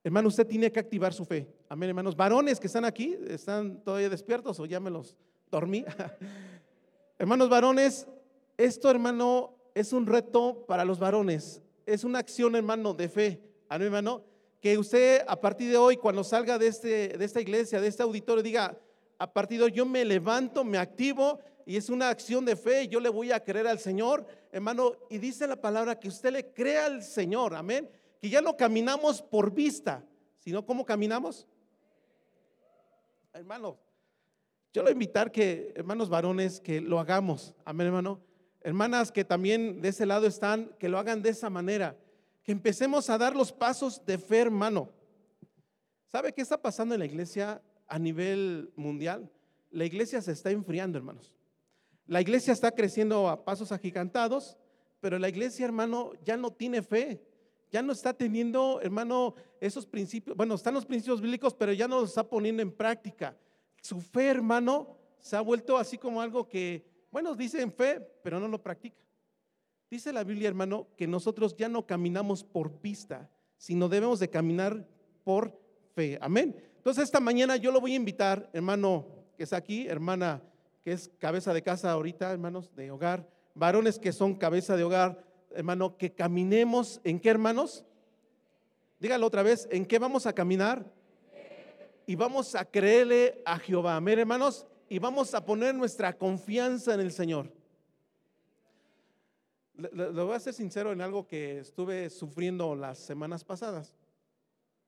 Hermano, usted tiene que activar su fe. Amén, hermanos. Varones que están aquí, ¿están todavía despiertos o ya me los dormí? hermanos varones, esto, hermano, es un reto para los varones, es una acción, hermano, de fe, hermano, que usted a partir de hoy, cuando salga de, este, de esta iglesia, de este auditorio, diga, a partir de hoy yo me levanto, me activo y es una acción de fe, yo le voy a creer al Señor, hermano, y dice la palabra que usted le crea al Señor, amén, que ya no caminamos por vista, sino cómo caminamos. Hermano, yo a invitar que, hermanos varones, que lo hagamos, amén, hermano. Hermanas que también de ese lado están, que lo hagan de esa manera, empecemos a dar los pasos de fe, hermano. ¿Sabe qué está pasando en la iglesia a nivel mundial? La iglesia se está enfriando, hermanos. La iglesia está creciendo a pasos agigantados, pero la iglesia, hermano, ya no tiene fe. Ya no está teniendo, hermano, esos principios. Bueno, están los principios bíblicos, pero ya no los está poniendo en práctica. Su fe, hermano, se ha vuelto así como algo que bueno, dicen fe, pero no lo practica. Dice la Biblia, hermano, que nosotros ya no caminamos por pista, sino debemos de caminar por fe. Amén. Entonces esta mañana yo lo voy a invitar, hermano que está aquí, hermana que es cabeza de casa ahorita, hermanos de hogar, varones que son cabeza de hogar, hermano, que caminemos en qué, hermanos? Dígalo otra vez, ¿en qué vamos a caminar? Y vamos a creerle a Jehová. Amén, hermanos y vamos a poner nuestra confianza en el Señor. Le, voy a ser sincero en algo que estuve sufriendo las semanas pasadas.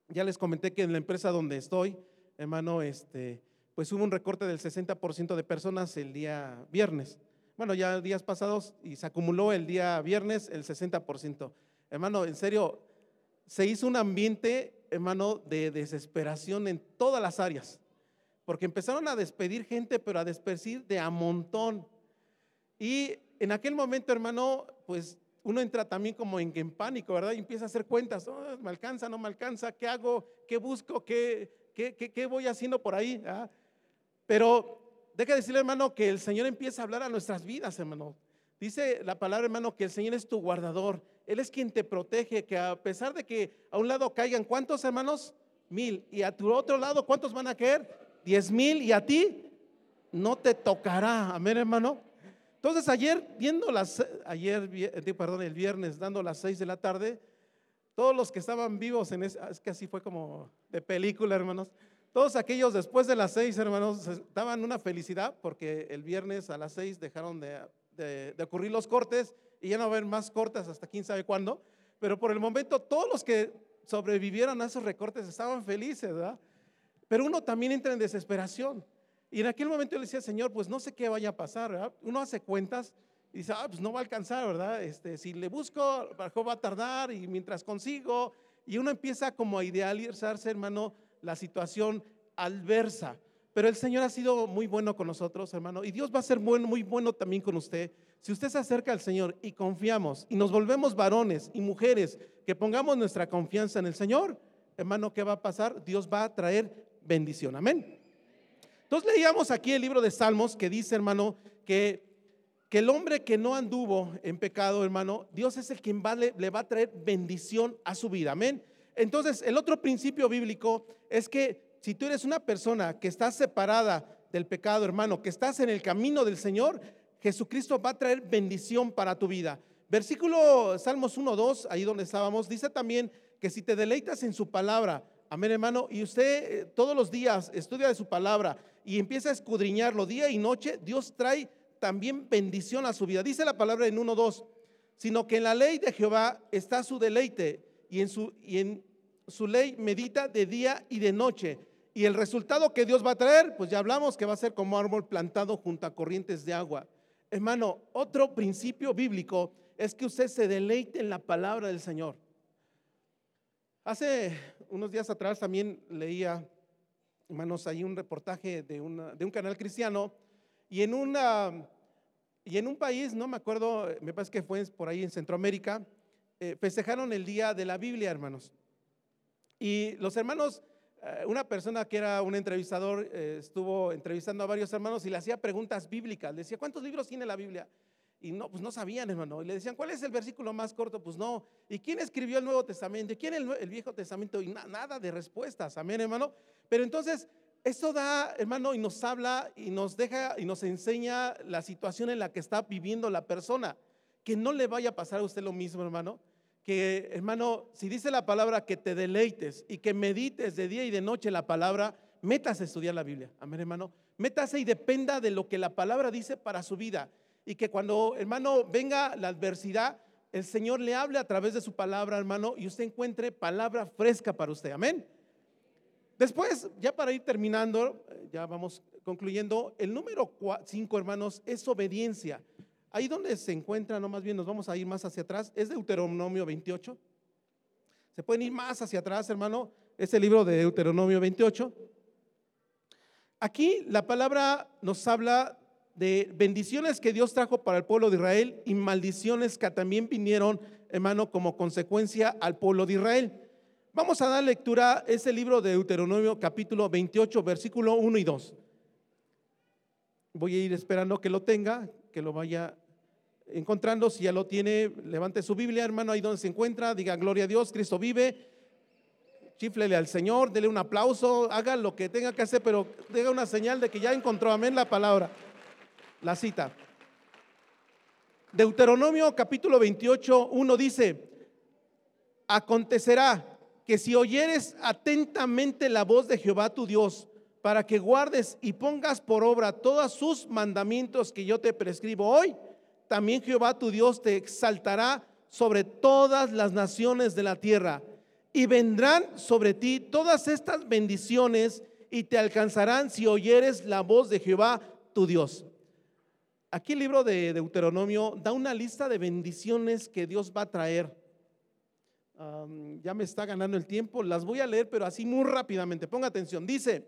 Ya les comenté que en la empresa donde estoy, hermano, este, pues hubo un recorte del 60% de personas el día viernes. Bueno, ya días pasados y se acumuló el día viernes el 60%. Hermano, en serio, se hizo un ambiente, hermano, de desesperación en todas las áreas porque empezaron a despedir gente, pero a despedir de a montón. Y en aquel momento, hermano, pues uno entra también como en, pánico, ¿verdad? Y empieza a hacer cuentas, oh, ¿me alcanza, no me alcanza? ¿Qué hago? ¿Qué busco? ¿Qué, qué, qué, voy haciendo por ahí? ¿Ah? Pero deja decirle, hermano, que el Señor empieza a hablar a nuestras vidas, hermano. Dice la palabra, hermano, que el Señor es tu guardador. Él es quien te protege, que a pesar de que a un lado caigan, ¿cuántos hermanos? Mil. Y a tu otro lado, ¿cuántos van a caer? Diez mil. Y a ti no te tocará. Amén, hermano. Entonces ayer, viendo las, ayer, eh, perdón, el viernes, dando las seis de la tarde, todos los que estaban vivos en ese, es que así fue como de película, hermanos. Todos aquellos después de las seis, hermanos, daban una felicidad porque el viernes a las seis dejaron de, ocurrir los cortes y ya no va a haber más cortes hasta quién sabe cuándo. Pero por el momento, todos los que sobrevivieron a esos recortes estaban felices, ¿verdad? Pero uno también entra en desesperación. Y en aquel momento yo le decía, Señor, pues no sé qué vaya a pasar. Uno hace cuentas y dice, ah, pues no va a alcanzar, ¿verdad? Este, si le busco, va a tardar y mientras consigo. Y uno empieza como a idealizarse, hermano, la situación adversa. Pero el Señor ha sido muy bueno con nosotros, hermano, y Dios va a ser muy bueno también con usted. Si usted se acerca al Señor y confiamos y nos volvemos varones y mujeres que pongamos nuestra confianza en el Señor, hermano, ¿qué va a pasar? Dios va a traer bendición. Amén. Entonces leíamos aquí el libro de Salmos que dice, hermano, que, que el hombre que no anduvo en pecado, hermano, Dios es el quien le va a traer bendición a su vida. Amén. Entonces, el otro principio bíblico es que si tú eres una persona que está separada del pecado, hermano, que estás en el camino del Señor, Jesucristo va a traer bendición para tu vida. Versículo Salmos 1, 2, ahí donde estábamos, dice también que si te deleitas en su palabra, amén hermano, y usted eh, todos los días estudia de su palabra y empieza a escudriñarlo día y noche, Dios trae también bendición a su vida. Dice la palabra en 1, 2, sino que en la ley de Jehová está su deleite y en su, y en su ley medita de día y de noche. Y el resultado que Dios va a traer, pues ya hablamos que va a ser como árbol plantado junto a corrientes de agua. Hermano, otro principio bíblico es que usted se deleite en la palabra del Señor. Hace unos días atrás también leía, hermanos, ahí un reportaje de, de un canal cristiano y en, una, y en un país, no me acuerdo, me parece que fue por ahí en Centroamérica, eh, festejaron el día de la Biblia, hermanos. Y los hermanos, eh, una persona que era un entrevistador, eh, estuvo entrevistando a varios hermanos y le hacía preguntas bíblicas. Le decía, ¿cuántos libros tiene la Biblia? Y no, pues no sabían, hermano. Y le decían, ¿cuál es el versículo más corto? Pues no. ¿Y quién escribió el Nuevo Testamento? ¿Y quién el, el Viejo Testamento? Y nada de respuestas. Amén, hermano. Pero entonces, eso da, hermano, y nos habla y nos deja y nos enseña la situación en la que está viviendo la persona. Que no le vaya a pasar a usted lo mismo, hermano que, hermano, si dice la palabra que te deleites y que medites de día y de noche la palabra, métase a estudiar la Biblia. Amén, hermano. Métase y dependa de lo que la palabra dice para su vida. Y que cuando, hermano, venga la adversidad, el Señor le hable a través de su palabra, hermano, y usted encuentre palabra fresca para usted. Amén. Después, ya para ir terminando, ya vamos concluyendo, el número 5, hermanos, es obediencia. Ahí donde se encuentra, no más bien nos vamos a ir más hacia atrás, es Deuteronomio 28. Se pueden ir más hacia atrás, hermano. Es el libro de Deuteronomio 28. Aquí la palabra nos habla de bendiciones que Dios trajo para el pueblo de Israel y maldiciones que también vinieron, hermano, como consecuencia al pueblo de Israel. Vamos a dar lectura a ese libro de Deuteronomio capítulo 28, versículo 1 y 2. Voy a ir esperando que lo tenga, que lo vaya encontrando. Si ya lo tiene, levante su Biblia, hermano, ahí donde se encuentra, diga gloria a Dios, Cristo vive. Chiflele al Señor, dele un aplauso, haga lo que tenga que hacer, pero diga una señal de que ya encontró, amén, la palabra, la cita. Deuteronomio capítulo 28, 1 dice, acontecerá que si oyeres atentamente la voz de Jehová tu Dios, para que guardes y pongas por obra todos sus mandamientos que yo te prescribo hoy, también Jehová tu Dios te exaltará sobre todas las naciones de la tierra y vendrán sobre ti todas estas bendiciones y te alcanzarán si oyeres la voz de Jehová tu Dios. Aquí el libro de Deuteronomio da una lista de bendiciones que Dios va a traer. ya me está ganando el tiempo, las voy a leer, pero así muy rápidamente. Ponga atención. Dice,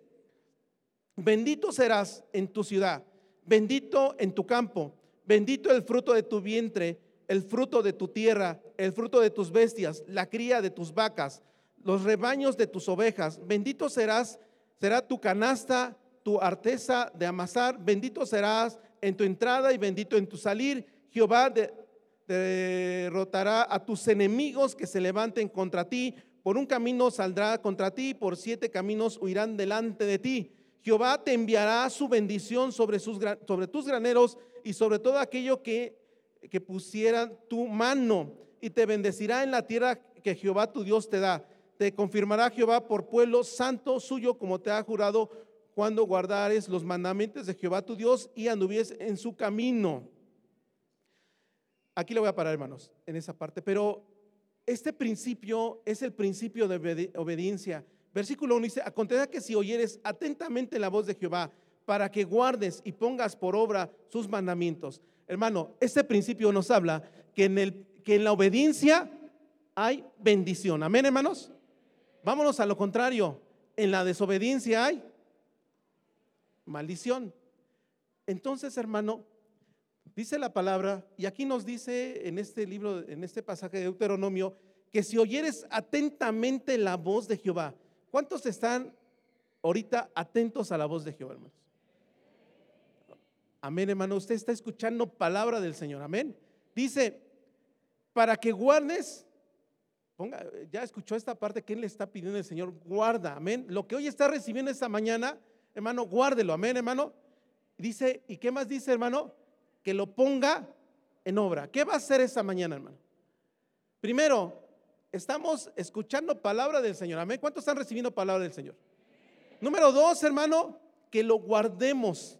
bendito serás en tu ciudad, bendito en tu campo Bendito el fruto de tu vientre, el fruto de tu tierra, el fruto de tus bestias, la cría de tus vacas, los rebaños de tus ovejas. Bendito serás, será tu canasta tu arteza de amasar, bendito serás en tu entrada y bendito en tu salir. Jehová derrotará a tus enemigos que se levanten contra ti. Por un camino saldrá contra ti, por siete caminos huirán delante de ti. Jehová te enviará su bendición sobre, sus, sobre tus graneros y sobre todo aquello que, que pusieran tu mano y te bendecirá en la tierra que Jehová tu Dios te da. Te confirmará Jehová por pueblo santo suyo como te ha jurado cuando guardares los mandamientos de Jehová tu Dios y anduvieres en su camino. Aquí le voy a parar, hermanos, en esa parte, pero este principio es el principio de obediencia. Versículo 1 dice, acontece que si oyeres atentamente la voz de Jehová para que guardes y pongas por obra sus mandamientos. Hermano, este principio nos habla que en, el, que en la obediencia hay bendición. Amén, hermanos. Vámonos a lo contrario. En la desobediencia hay maldición. Entonces, hermano, dice la palabra, y aquí nos dice en este libro, en este pasaje de Deuteronomio, que si oyeres atentamente la voz de Jehová, ¿cuántos están ahorita atentos a la voz de Jehová, hermanos? Amén, hermano. Usted está escuchando palabra del Señor. Amén. Dice, para que guardes, ponga, ya escuchó esta parte que le está pidiendo el Señor, guarda. Amén. Lo que hoy está recibiendo esta mañana hermano, guárdelo, amén, hermano. Dice, ¿y qué más dice, hermano? Que lo ponga en obra. ¿Qué va a hacer esta mañana, hermano? Primero, estamos escuchando palabra del Señor, amén. ¿Cuántos están recibiendo palabra del Señor? Número dos, hermano, que lo guardemos.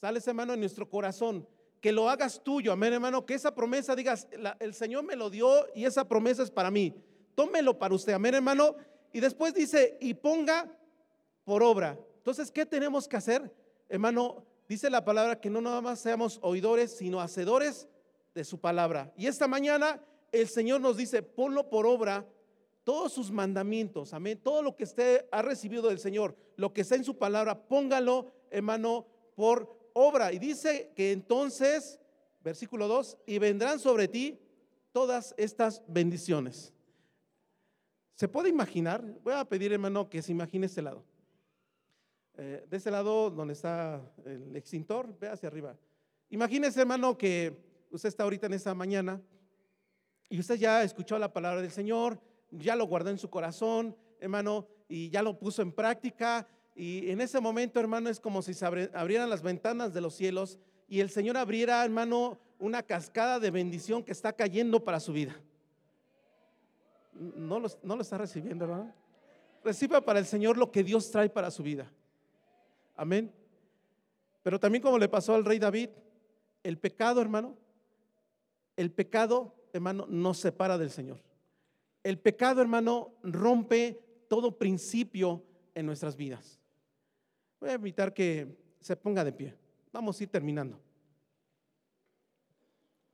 Sales, hermano, en nuestro corazón. Que lo hagas tuyo, amén, hermano. Que esa promesa digas, el Señor me lo dio y esa promesa es para mí. Tómelo para usted, amén, hermano. Y después dice, y ponga por obra. Entonces, ¿qué tenemos que hacer? Hermano, dice la palabra que no nada más seamos oidores, sino hacedores de su palabra. Y esta mañana el Señor nos dice, ponlo por obra todos sus mandamientos, amén, todo lo que usted ha recibido del Señor, lo que está en su palabra, póngalo, hermano, por obra. Y dice que entonces, versículo 2, y vendrán sobre ti todas estas bendiciones. ¿Se puede imaginar? Voy a pedir, hermano, que se imagine este lado. Eh, de ese lado donde está el extintor, ve hacia arriba. Imagínese, hermano, que usted está ahorita en esta mañana y usted ya escuchó la palabra del Señor, ya lo guardó en su corazón, hermano, y ya lo puso en práctica. Y en ese momento, hermano, es como si se abrieran las ventanas de los cielos y el Señor abriera, hermano, una cascada de bendición que está cayendo para su vida. No lo, no lo está recibiendo, hermano. Reciba para el Señor lo que Dios trae para su vida. Amén. Pero también como le pasó al rey David, el pecado, hermano, el pecado, hermano, nos separa del Señor. El pecado, hermano, rompe todo principio en nuestras vidas. Voy a invitar que se ponga de pie. Vamos a ir terminando.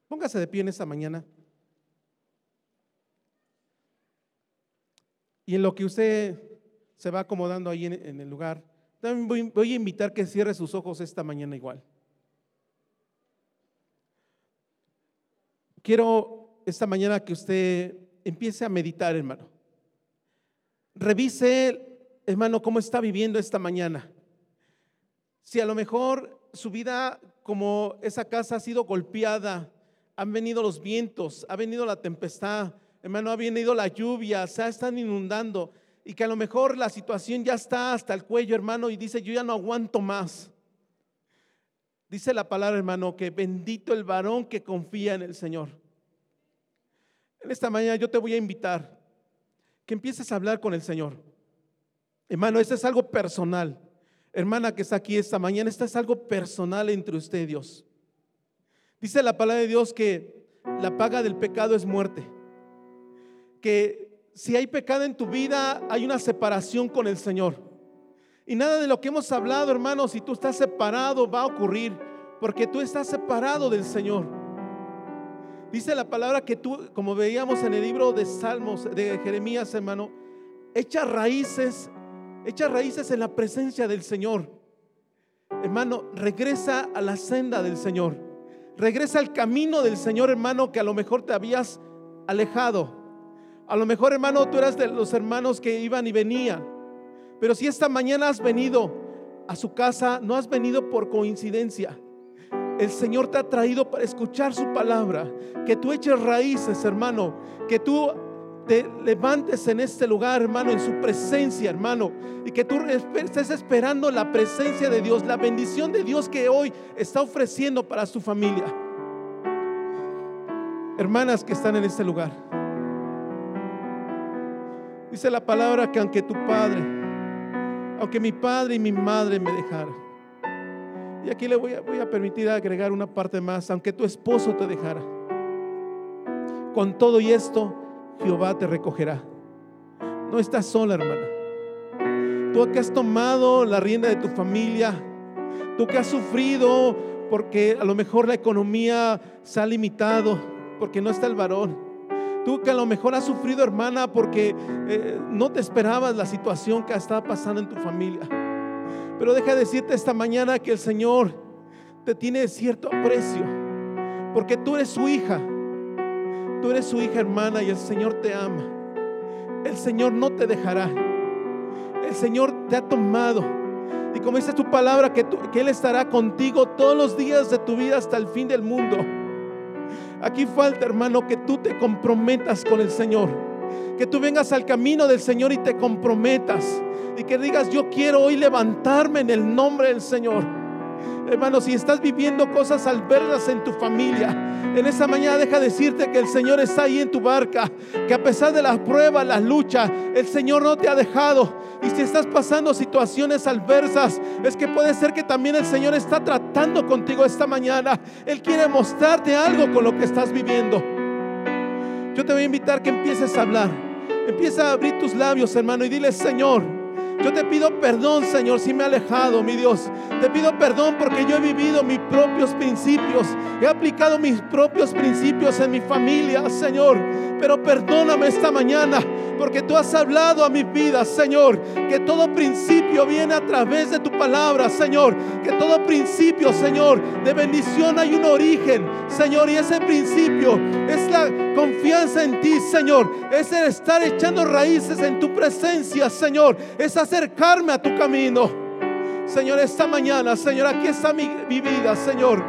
Póngase de pie en esta mañana. Y en lo que usted se va acomodando ahí en, el lugar, también voy, a invitar que cierre sus ojos esta mañana igual. Quiero esta mañana que usted empiece a meditar, hermano. Revise, hermano, cómo está viviendo esta mañana. Si a lo mejor su vida, como esa casa ha sido golpeada, han venido los vientos, ha venido la tempestad, hermano, ha venido la lluvia, se están inundando y que a lo mejor la situación ya está hasta el cuello, hermano, y dice, yo ya no aguanto más. Dice la palabra, hermano, que bendito el varón que confía en el Señor. En esta mañana yo te voy a invitar que empieces a hablar con el Señor. Hermano, esto es algo personal. Hermana que está aquí esta mañana, esto es algo personal entre usted y Dios. Dice la palabra de Dios que la paga del pecado es muerte. Que si hay pecado en tu vida, hay una separación con el Señor. Y nada de lo que hemos hablado, hermanos, si tú estás separado, va a ocurrir, porque tú estás separado del Señor. Dice la palabra que tú, como veíamos en el libro de Salmos de Jeremías, hermano, echa raíces, echa raíces en la presencia del Señor. Hermano, regresa a la senda del Señor. Regresa al camino del Señor, hermano, que a lo mejor te habías alejado. A lo mejor, hermano, tú eras de los hermanos que iban y venían. Pero si esta mañana has venido a su casa, no has venido por coincidencia. El Señor te ha traído para escuchar su palabra. Que tú eches raíces, hermano. Que tú te levantes en este lugar, hermano, en su presencia, hermano. Y que tú estés esperando la presencia de Dios, la bendición de Dios que hoy está ofreciendo para su familia. Hermanas que están en este lugar. Dice la palabra que aunque tu padre, aunque mi padre y mi madre me dejaran. Y aquí le voy a, permitir agregar una parte más, aunque tu esposo te dejara. Con todo y esto, Jehová te recogerá. No estás sola, hermana. Tú que has tomado la rienda de tu familia, tú que has sufrido porque a lo mejor la economía se ha limitado, porque no está el varón. Tú que a lo mejor has sufrido, hermana, porque eh, no te esperabas la situación que estaba pasando en tu familia. Pero deja de decirte esta mañana que el Señor te tiene cierto aprecio, porque tú eres su hija. Tú eres su hija hermana y el Señor te ama. El Señor no te dejará. El Señor te ha tomado. Y como dice tu palabra, que, que Él estará contigo todos los días de tu vida hasta el fin del mundo. Aquí falta, hermano, que tú te comprometas con el Señor. Que tú vengas al camino del Señor y te comprometas. Y que digas, yo quiero hoy levantarme en el nombre del Señor. Hermano, si estás viviendo cosas adversas en tu familia, en esa mañana deja decirte que el Señor está ahí en tu barca, que a pesar de las pruebas, las luchas, el Señor no te ha dejado. Y si estás pasando situaciones adversas, es que puede ser que también el Señor está tratando contigo esta mañana. Él quiere mostrarte algo con lo que estás viviendo. Yo te voy a invitar que empieces a hablar. Empieza a abrir tus labios, hermano, y dile, Señor, yo te pido perdón, Señor, si me he alejado, mi Dios. Te pido perdón porque yo he vivido mis propios principios. He aplicado mis propios principios en mi familia, Señor. Pero perdóname esta mañana porque tú has hablado a mi vida, Señor. Que todo principio viene a través de tu palabra, Señor. Que todo principio, Señor, de bendición hay un origen, Señor. Y ese principio es la confianza en ti, Señor. Es el estar echando raíces en tu presencia, Señor. Es acercarme a tu camino. Señor, esta mañana, Señor, aquí está mi, mi vida, Señor.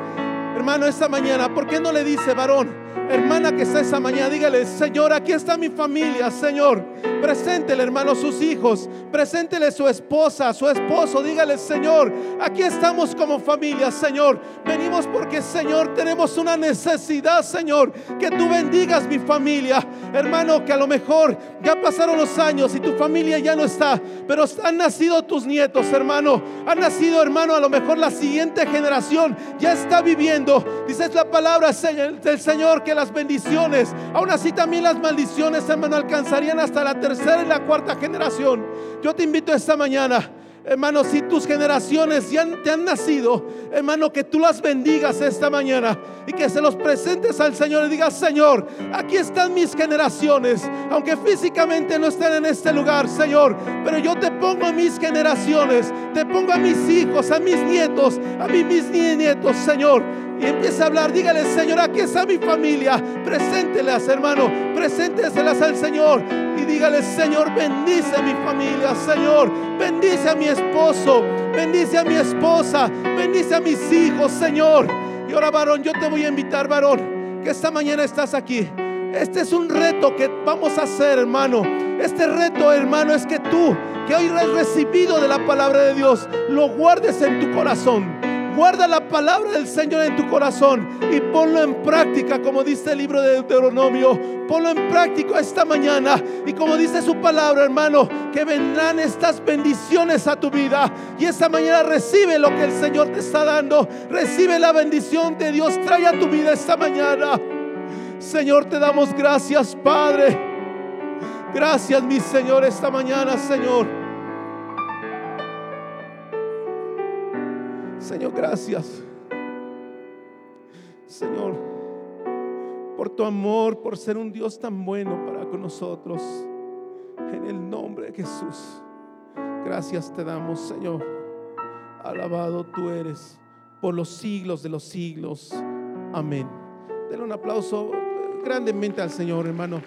Hermano, esta mañana, ¿por qué no le dice, varón? Hermana que está esa mañana, dígale, Señor, aquí está mi familia, Señor. Preséntele, hermano, sus hijos. Preséntele su esposa, su esposo. Dígale, Señor, aquí estamos como familia, Señor. Venimos porque, Señor, tenemos una necesidad, Señor. Que tú bendigas mi familia. Hermano, que a lo mejor ya pasaron los años y tu familia ya no está. Pero han nacido tus nietos, hermano. Han nacido, hermano, a lo mejor la siguiente generación ya está viviendo. Dices la palabra del Señor que las bendiciones, aún así también las maldiciones, hermano, alcanzarían hasta la tercera y la cuarta generación. Yo te invito esta mañana Hermano, si tus generaciones ya te han nacido, hermano, que tú las bendigas esta mañana y que se los presentes al Señor y digas, Señor, aquí están mis generaciones, aunque físicamente no estén en este lugar, Señor, pero yo te pongo a mis generaciones, te pongo a mis hijos, a mis nietos, a mis nietos, Señor. Y empieza a hablar, dígale, Señor, aquí está mi familia, preséntelas, hermano, presénteselas al Señor y dígale, Señor, bendice a mi familia, Señor, bendice a mi esposo, bendice a mi esposa, bendice a mis hijos, Señor. Y ahora, varón, yo te voy a invitar, varón, que esta mañana estás aquí. Este es un reto que vamos a hacer, hermano. Este reto, hermano, es que tú, que hoy has recibido de la palabra de Dios, lo guardes en tu corazón. Guarda la palabra del Señor en tu corazón y ponlo en práctica, como dice el libro de Deuteronomio. Ponlo en práctica esta mañana. Y como dice su palabra, hermano, que vendrán estas bendiciones a tu vida. Y esta mañana recibe lo que el Señor te está dando. Recibe la bendición de Dios. Trae a tu vida esta mañana. Señor, te damos gracias, Padre. Gracias, mi Señor, esta mañana, Señor. Señor, gracias. Señor, por tu amor, por ser un Dios tan bueno para con nosotros. En el nombre de Jesús. Gracias te damos, Señor. Alabado tú eres por los siglos de los siglos. Amén. Denle un aplauso grandemente al Señor, hermano.